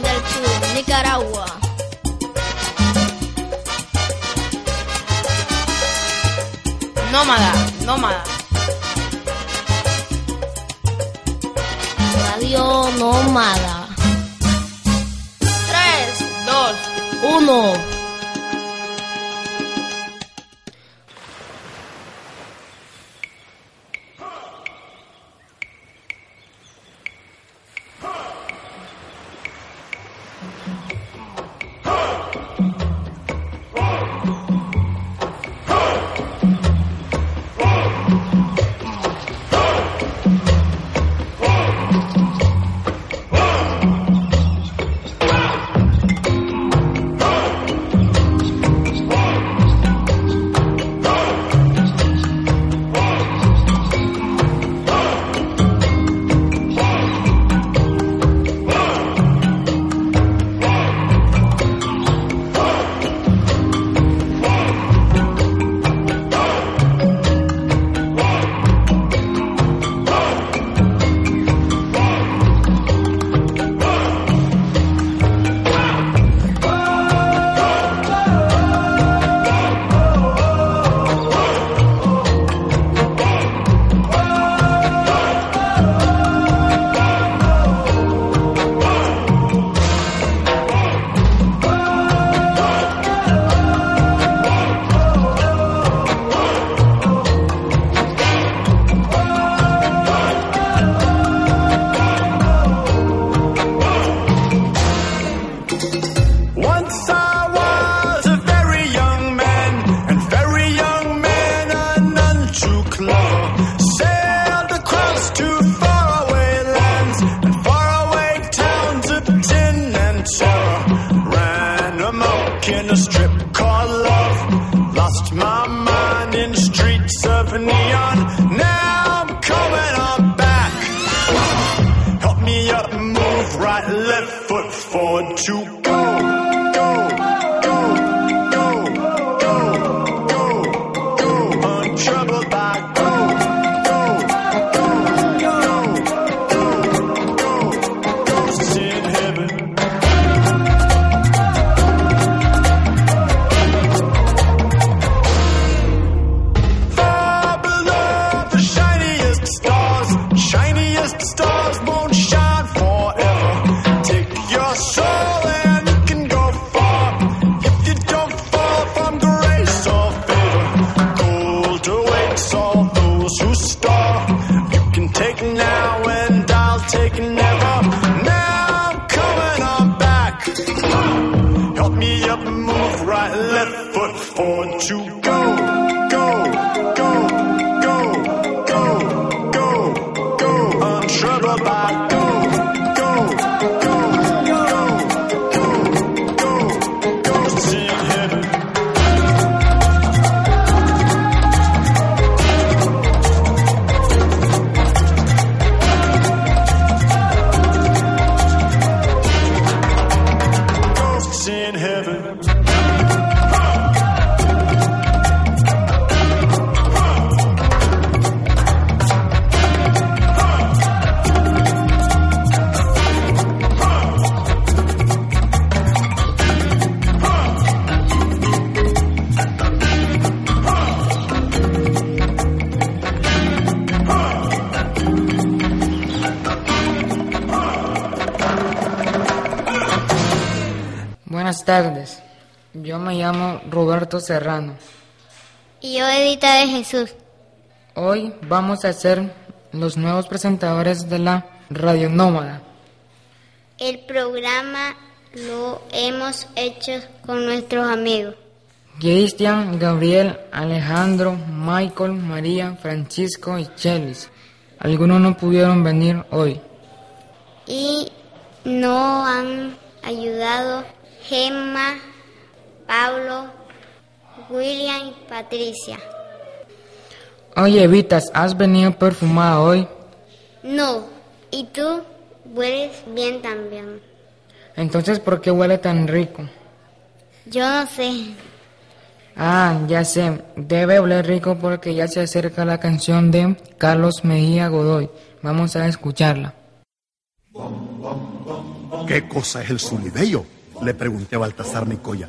Del Sur, Nicaragua. Nómada, nómada. Radio Nómada. 3, 2, 1. Serrano. Y yo, Edita de Jesús. Hoy vamos a ser los nuevos presentadores de la Radio Nómada. El programa lo hemos hecho con nuestros amigos. Cristian, Gabriel, Alejandro, Michael, María, Francisco y Chelis. Algunos no pudieron venir hoy. Y nos han ayudado Gemma, Pablo, William y Patricia. Oye, Vitas, ¿has venido perfumada hoy? No, y tú hueles bien también. Entonces, ¿por qué huele tan rico? Yo no sé. Ah, ya sé, debe oler rico porque ya se acerca la canción de Carlos Mejía Godoy. Vamos a escucharla. ¿Qué cosa es el zulibello? Le pregunté a Baltasar Nicoya.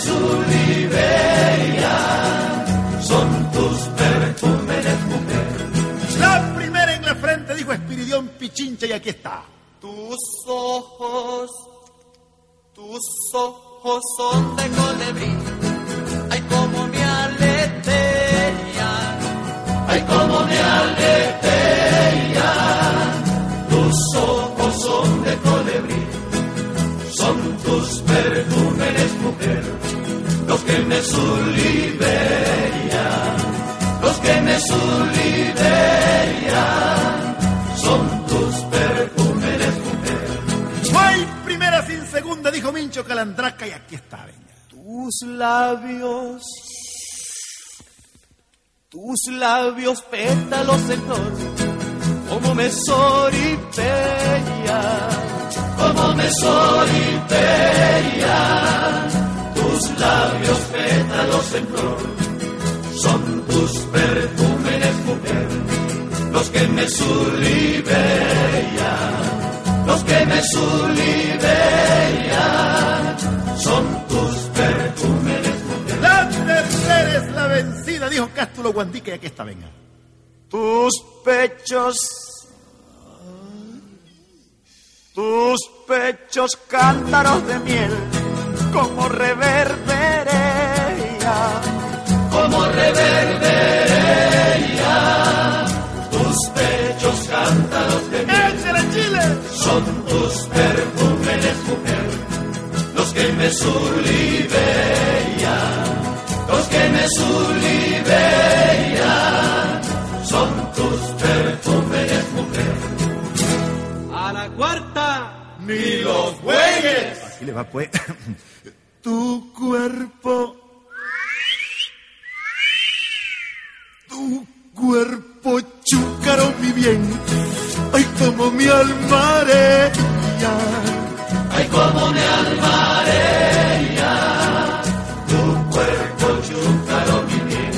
zulibella. La primera en la frente dijo Espiridión Pichincha y aquí está. Tus ojos, tus ojos son de colibrí. Ay, como me aletean. Ay, como me aletean. Tus perfumes, mujer. Los que me sulibean. Los que me sulibean. Son tus perfumes, mujer. No hay primera sin segunda, dijo Mincho Calandraca y aquí está. venga. Tus labios, tus labios pétalos en flor, como me soripella, como me soripella. Labios pétalos en flor, son tus perfumes, mujer, los que me sulibean, los que me sulibean, son tus perfumes, mujer. La tercera es la vencida, dijo Cástulo Guandique aquí está. Venga. Tus pechos, tus pechos cántaros de miel, como reverberea, como reverberea. Tus pechos cántaros de miel ¡Échale, Chile! son tus perfumes, mujer, los que me sulibean, los que me sulibean, son tus perfumes, mujer. A la cuarta, ni los juegues. Así le va pues. tu cuerpo. Tu cuerpo chúcaro mi bien. Ay, como mi almarella. Ay, como me almarea, tu cuerpo chúcaro mi bien.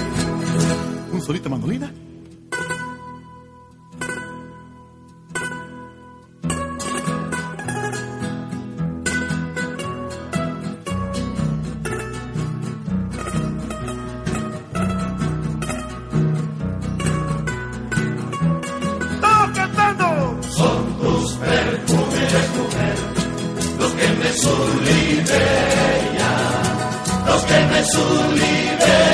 Un solito mandolina. Los que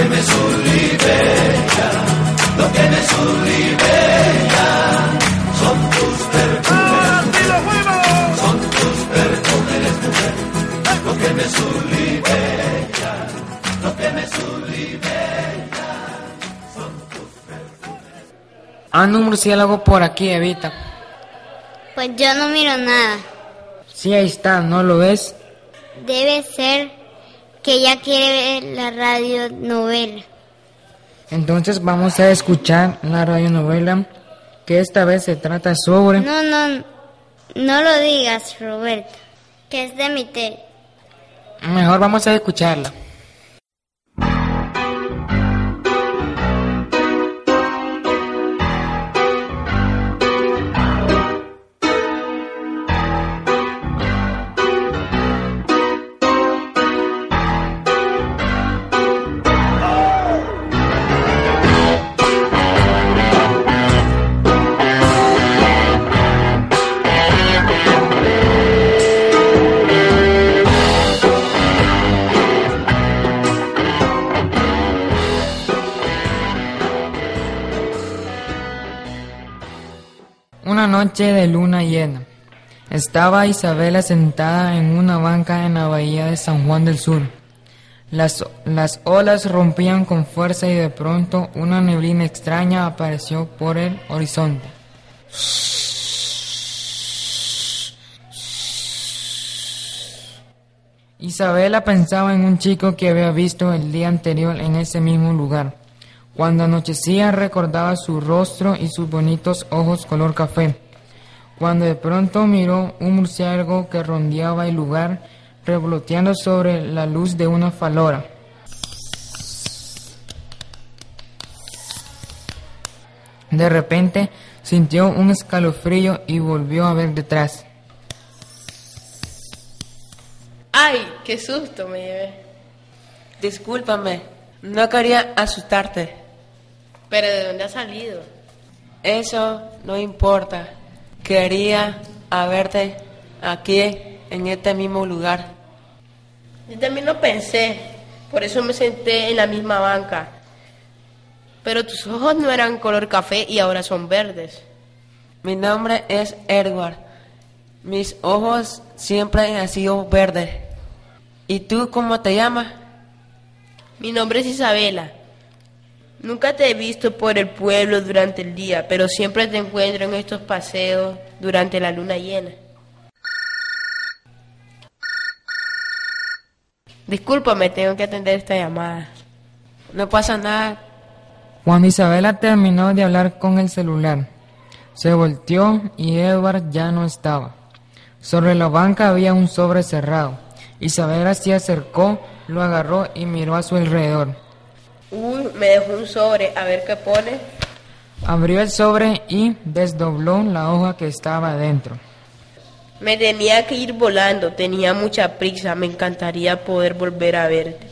que me sublimean, los que me sublimean, son tus perfúmenes, son tus perfúmenes, mujer, los que me sublimean, los que me sublimean, son tus perfúmenes. Anda un murciélago por aquí, Evita. Pues yo no miro nada. Sí, ahí está, ¿no lo ves? Debe ser que ella quiere ver la radionovela. Entonces vamos a escuchar la radionovela que esta vez se trata sobre... No, no, no lo digas, Roberto, que es de mi té. Mejor vamos a escucharla. Noche de luna llena. Estaba Isabela sentada en una banca en la bahía de San Juan del Sur. Las, las olas rompían con fuerza y de pronto una neblina extraña apareció por el horizonte. Isabela pensaba en un chico que había visto el día anterior en ese mismo lugar. Cuando anochecía recordaba su rostro y sus bonitos ojos color café. Cuando de pronto miró un murciélago que rondeaba el lugar, revoloteando sobre la luz de una falora. De repente sintió un escalofrío y volvió a ver detrás. ¡Ay, qué susto me llevé! Discúlpame, no quería asustarte. ¿Pero de dónde ha salido? Eso no importa. Quería haberte aquí, en este mismo lugar. Yo también lo pensé, por eso me senté en la misma banca. Pero tus ojos no eran color café y ahora son verdes. Mi nombre es Edward. Mis ojos siempre han sido verdes. ¿Y tú cómo te llamas? Mi nombre es Isabela. Nunca te he visto por el pueblo durante el día, pero siempre te encuentro en estos paseos durante la luna llena. Discúlpame, tengo que atender esta llamada. No pasa nada. Cuando Isabela terminó de hablar con el celular, se volteó y Edward ya no estaba. Sobre la banca había un sobre cerrado. Isabela se acercó, lo agarró y miró a su alrededor. Uy, me dejó un sobre, a ver qué pone. Abrió el sobre y desdobló la hoja que estaba adentro. Me tenía que ir volando, tenía mucha prisa, me encantaría poder volver a verte.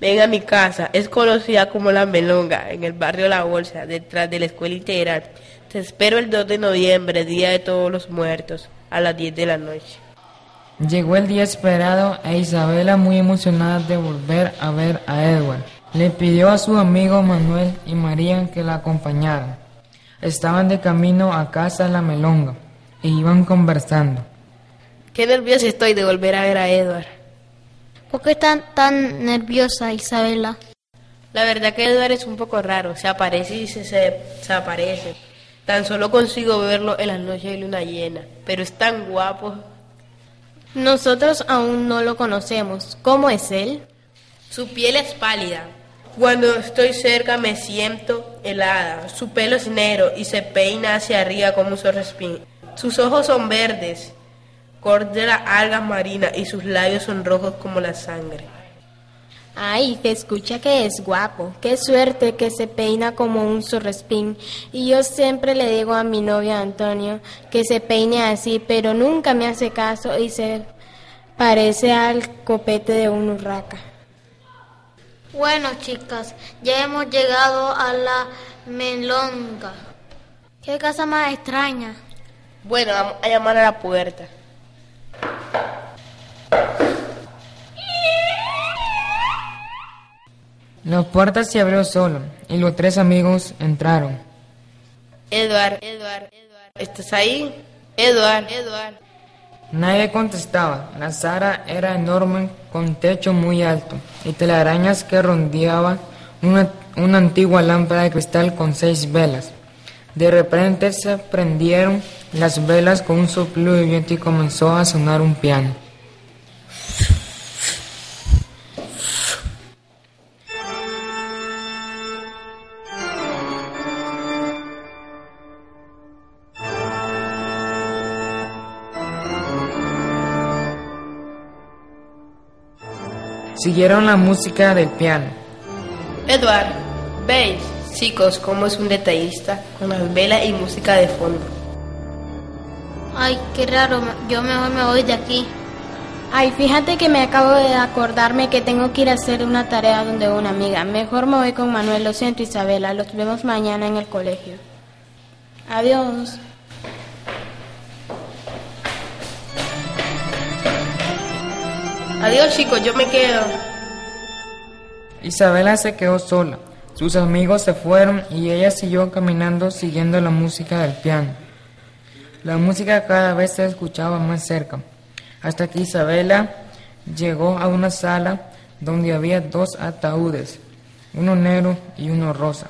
Ven a mi casa, es conocida como La Melonga, en el barrio La Bolsa, detrás de la escuela integral. Te espero el 2 de noviembre, Día de Todos los Muertos, a las 10 de la noche. Llegó el día esperado e Isabela, muy emocionada de volver a ver a Edward, le pidió a su amigo Manuel y María que la acompañaran. Estaban de camino a casa de La Melonga e iban conversando. Qué nerviosa estoy de volver a ver a Edward. ¿Por qué estás tan nerviosa, Isabela? La verdad que Edward es un poco raro, se aparece y se, se desaparece. Tan solo consigo verlo en las noches de luna llena, pero es tan guapo. Nosotros aún no lo conocemos. ¿Cómo es él? Su piel es pálida. Cuando estoy cerca me siento helada. Su pelo es negro y se peina hacia arriba como un sorrespín. Sus ojos son verdes, color de las algas marinas y sus labios son rojos como la sangre. Ay, se escucha que es guapo. Qué suerte que se peina como un zorrespín. Y yo siempre le digo a mi novio Antonio que se peine así, pero nunca me hace caso y se parece al copete de un urraca. Bueno, chicas, ya hemos llegado a la melonga. Qué casa más extraña. Bueno, vamos a llamar a la puerta. La puerta se abrió solo y los tres amigos entraron. Edward, Edward, Edward. ¿Estás ahí? Edward, Edward. Nadie contestaba. La sala era enorme con techo muy alto y telarañas que rodeaban una, una antigua lámpara de cristal con seis velas. De repente se prendieron las velas con un soplo de viento y comenzó a sonar un piano. Siguieron la música del piano. Edward, veis, chicos, cómo es un detallista con las velas y música de fondo. Ay, qué raro. Yo mejor me voy de aquí. Ay, fíjate que me acabo de acordarme que tengo que ir a hacer una tarea donde una amiga. Mejor me voy con Manuel, lo siento Isabela, los vemos mañana en el colegio. Adiós. Adiós, chicos, yo me quedo. Isabela se quedó sola. Sus amigos se fueron y ella siguió caminando siguiendo la música del piano. La música cada vez se escuchaba más cerca, hasta que Isabela llegó a una sala donde había dos ataúdes, uno negro y uno rosa.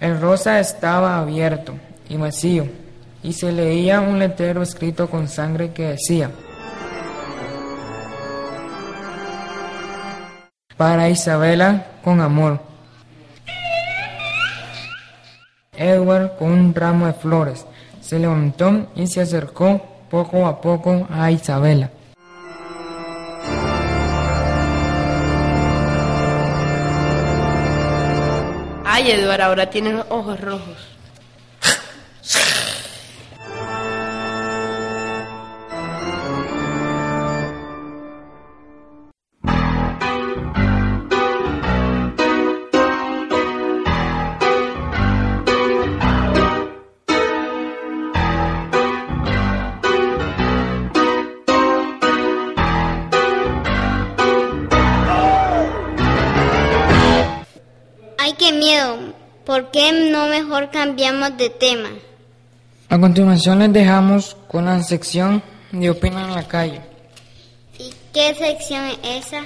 El rosa estaba abierto y vacío, y se leía un letrero escrito con sangre que decía, para Isabela con amor. Edward con un ramo de flores se levantó y se acercó poco a poco a Isabela. Ay, Edward, ahora tienes ojos rojos. ¿Por qué no mejor cambiamos de tema? A continuación les dejamos con la sección de Opina en la calle. ¿Y qué sección es esa?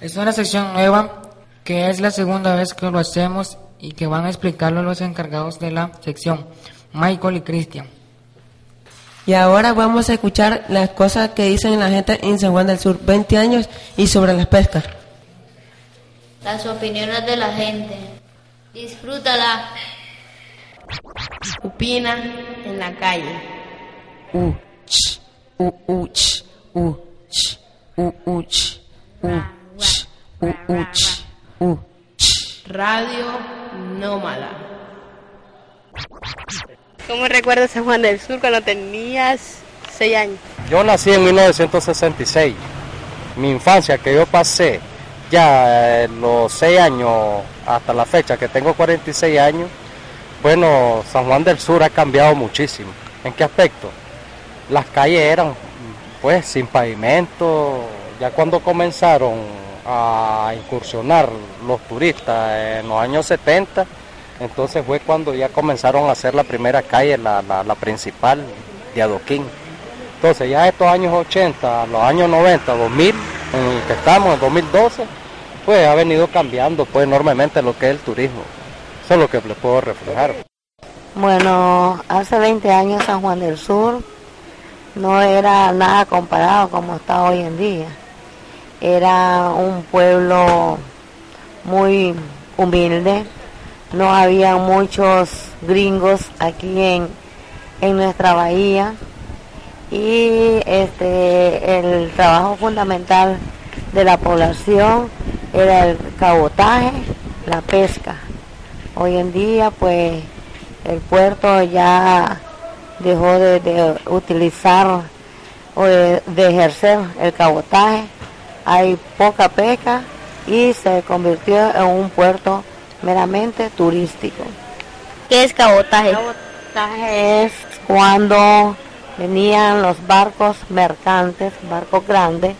Es una sección nueva que es la segunda vez que lo hacemos y que van a explicarlo los encargados de la sección, Michael y Cristian. Y ahora vamos a escuchar las cosas que dicen la gente en San Juan del Sur, 20 años y sobre las pescas. Las opiniones de la gente. Disfrútala. Opina en la calle. U, ch, u, u, ch, u, ch, u, u, ch, u, ch, u, u, ch, u, ch. Radio Nómada. ¿Cómo recuerdas San Juan del Sur cuando tenías 6 años? Yo nací en 1966. Mi infancia que yo pasé ya eh, los 6 años hasta la fecha que tengo 46 años, bueno, San Juan del Sur ha cambiado muchísimo. ¿En qué aspecto? Las calles eran pues sin pavimento, ya cuando comenzaron a incursionar los turistas en los años 70, entonces fue cuando ya comenzaron a hacer la primera calle, la, la, la principal de Adoquín. Entonces ya estos años 80, los años 90, 2000, en el que estamos, en 2012, pues ha venido cambiando pues enormemente lo que es el turismo. Eso es lo que les puedo reflejar. Bueno, hace 20 años San Juan del Sur no era nada comparado como está hoy en día. Era un pueblo muy humilde, no había muchos gringos aquí en, en nuestra bahía y este el trabajo fundamental de la población era el cabotaje, la pesca. Hoy en día pues el puerto ya dejó de, de utilizar o de, de ejercer el cabotaje, hay poca pesca y se convirtió en un puerto meramente turístico. ¿Qué es cabotaje? Cabotaje es cuando venían los barcos mercantes, barcos grandes,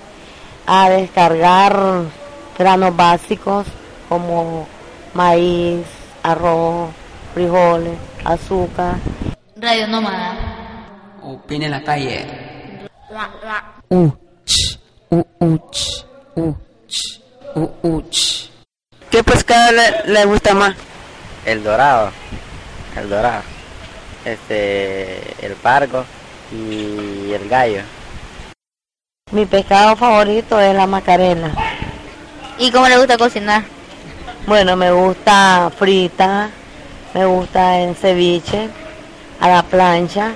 a descargar granos básicos como maíz, arroz, frijoles, azúcar. Radio Nómada. Opina en la calle. ¿Qué pescado le, le gusta más? El dorado, el dorado, este, el pargo y el gallo. Mi pescado favorito es la macarena. ¿Y cómo le gusta cocinar? Bueno, me gusta frita, me gusta en ceviche, a la plancha.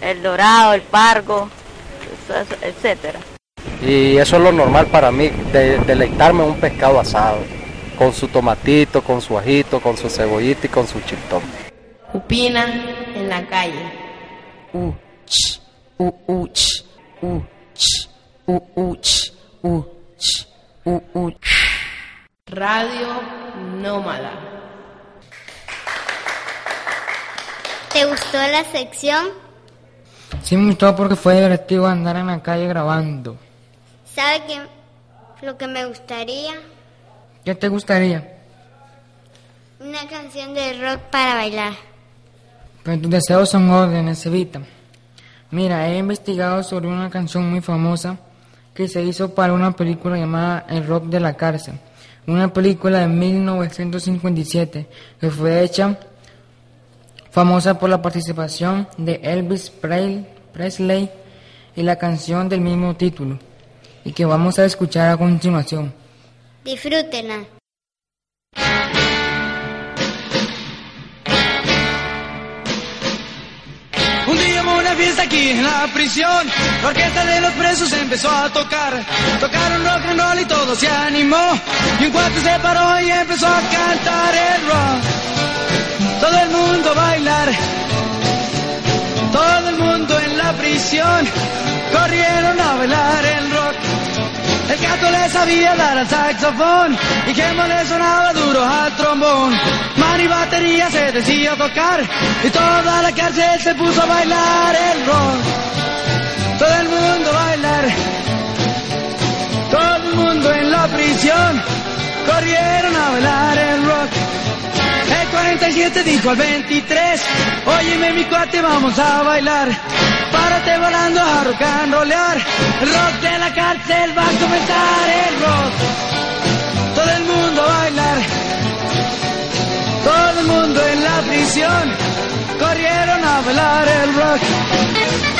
El dorado, el pargo, etcétera. Y eso es lo normal para mí, de, deleitarme un pescado asado, con su tomatito, con su ajito, con su cebollita y con su chiltón. Opina en la calle. U, ch, u, u, ch, u, ch, u, u, ch, u, ch, u, u, ch. Radio Nómada. ¿Te gustó la sección? Sí me gustó porque fue divertido andar en la calle grabando. ¿Sabe qué? Lo que me gustaría, ¿Qué te gustaría? una canción de rock para bailar. Pero tus deseos son órdenes, Evita. Mira, he investigado sobre una canción muy famosa que se hizo para una película llamada El Rock de la Cárcel. Una película de 1957 que fue hecha famosa por la participación de Elvis Pre- Presley y la canción del mismo título y que vamos a escuchar a continuación. Disfrútenla. Un día hubo una fiesta aquí en la prisión. La orquesta de los presos empezó a tocar. Tocaron rock and roll y todo se animó. Y un cuate se paró y empezó a cantar el rock. Le sabía dar al saxofón y Gemma le sonaba duro al trombón. Man y batería se decía tocar y toda la cárcel se puso a bailar el rock. Todo el mundo a bailar, todo el mundo en la prisión corrieron a bailar el rock. El 47 dijo al 23, óyeme mi cuate, vamos a bailar. Párate volando a rock and rollear. El rock de la cárcel va a comenzar el rock. Todo el mundo a bailar. Todo el mundo en la prisión corrieron a bailar el rock.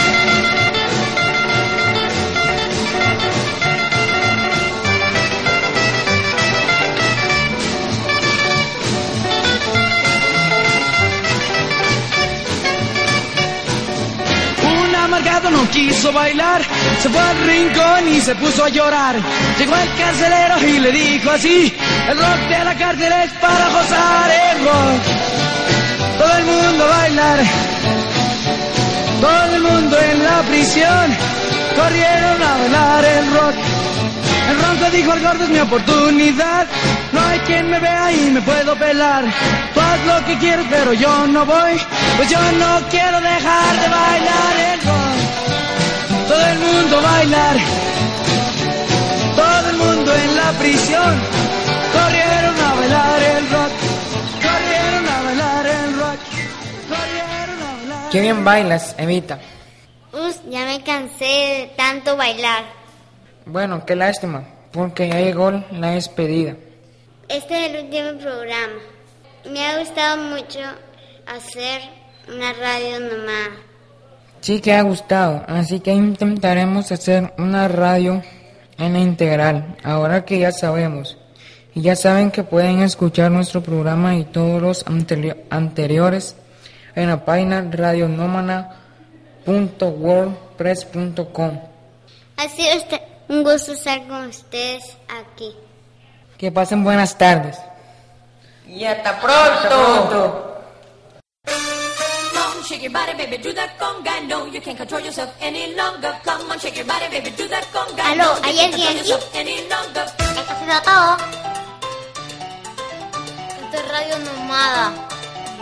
No quiso bailar, se fue al rincón y se puso a llorar. Llegó el carcelero y le dijo así, el rock de la cárcel es para gozar el rock. Todo el mundo a bailar, todo el mundo en la prisión, corrieron a bailar el rock. El ronco dijo al gordo es mi oportunidad. No hay quien me vea y me puedo pelar. Tú haz lo que quieres, pero yo no voy. Pues yo no quiero dejar de bailar el rock. Bailar. Todo el mundo en la prisión. Corrieron a bailar el rock. Corrieron a bailar el rock. Corrieron a bailar. Qué bien bailas, Evita. Us, ya me cansé de tanto bailar. Bueno, qué lástima, porque ya llegó la despedida. Este es el último programa. Me ha gustado mucho hacer una radio nomás. Sí que ha gustado, así que intentaremos hacer una radio en la integral, ahora que ya sabemos. Y ya saben que pueden escuchar nuestro programa y todos los anteri- anteriores en la página radionomana.wordpress.com. Ha sido, este- Un gusto estar con ustedes aquí. Que pasen buenas tardes. Y hasta pronto. Come on, shake your body, baby, do that conga. No, you can't control yourself any longer. Come on, shake your body, baby, do that conga. Aló, no, ¿hay can't alguien control aquí? yourself any longer. Esto ha sido todo. Esto es Radio Nomada,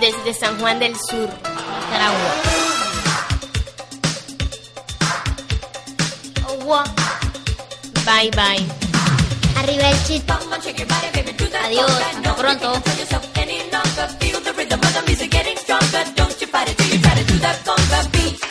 desde San Juan del Sur, Nicaragua. Agua. Bye, bye. Arriba el chip. Adiós, hasta pronto ayuda con David.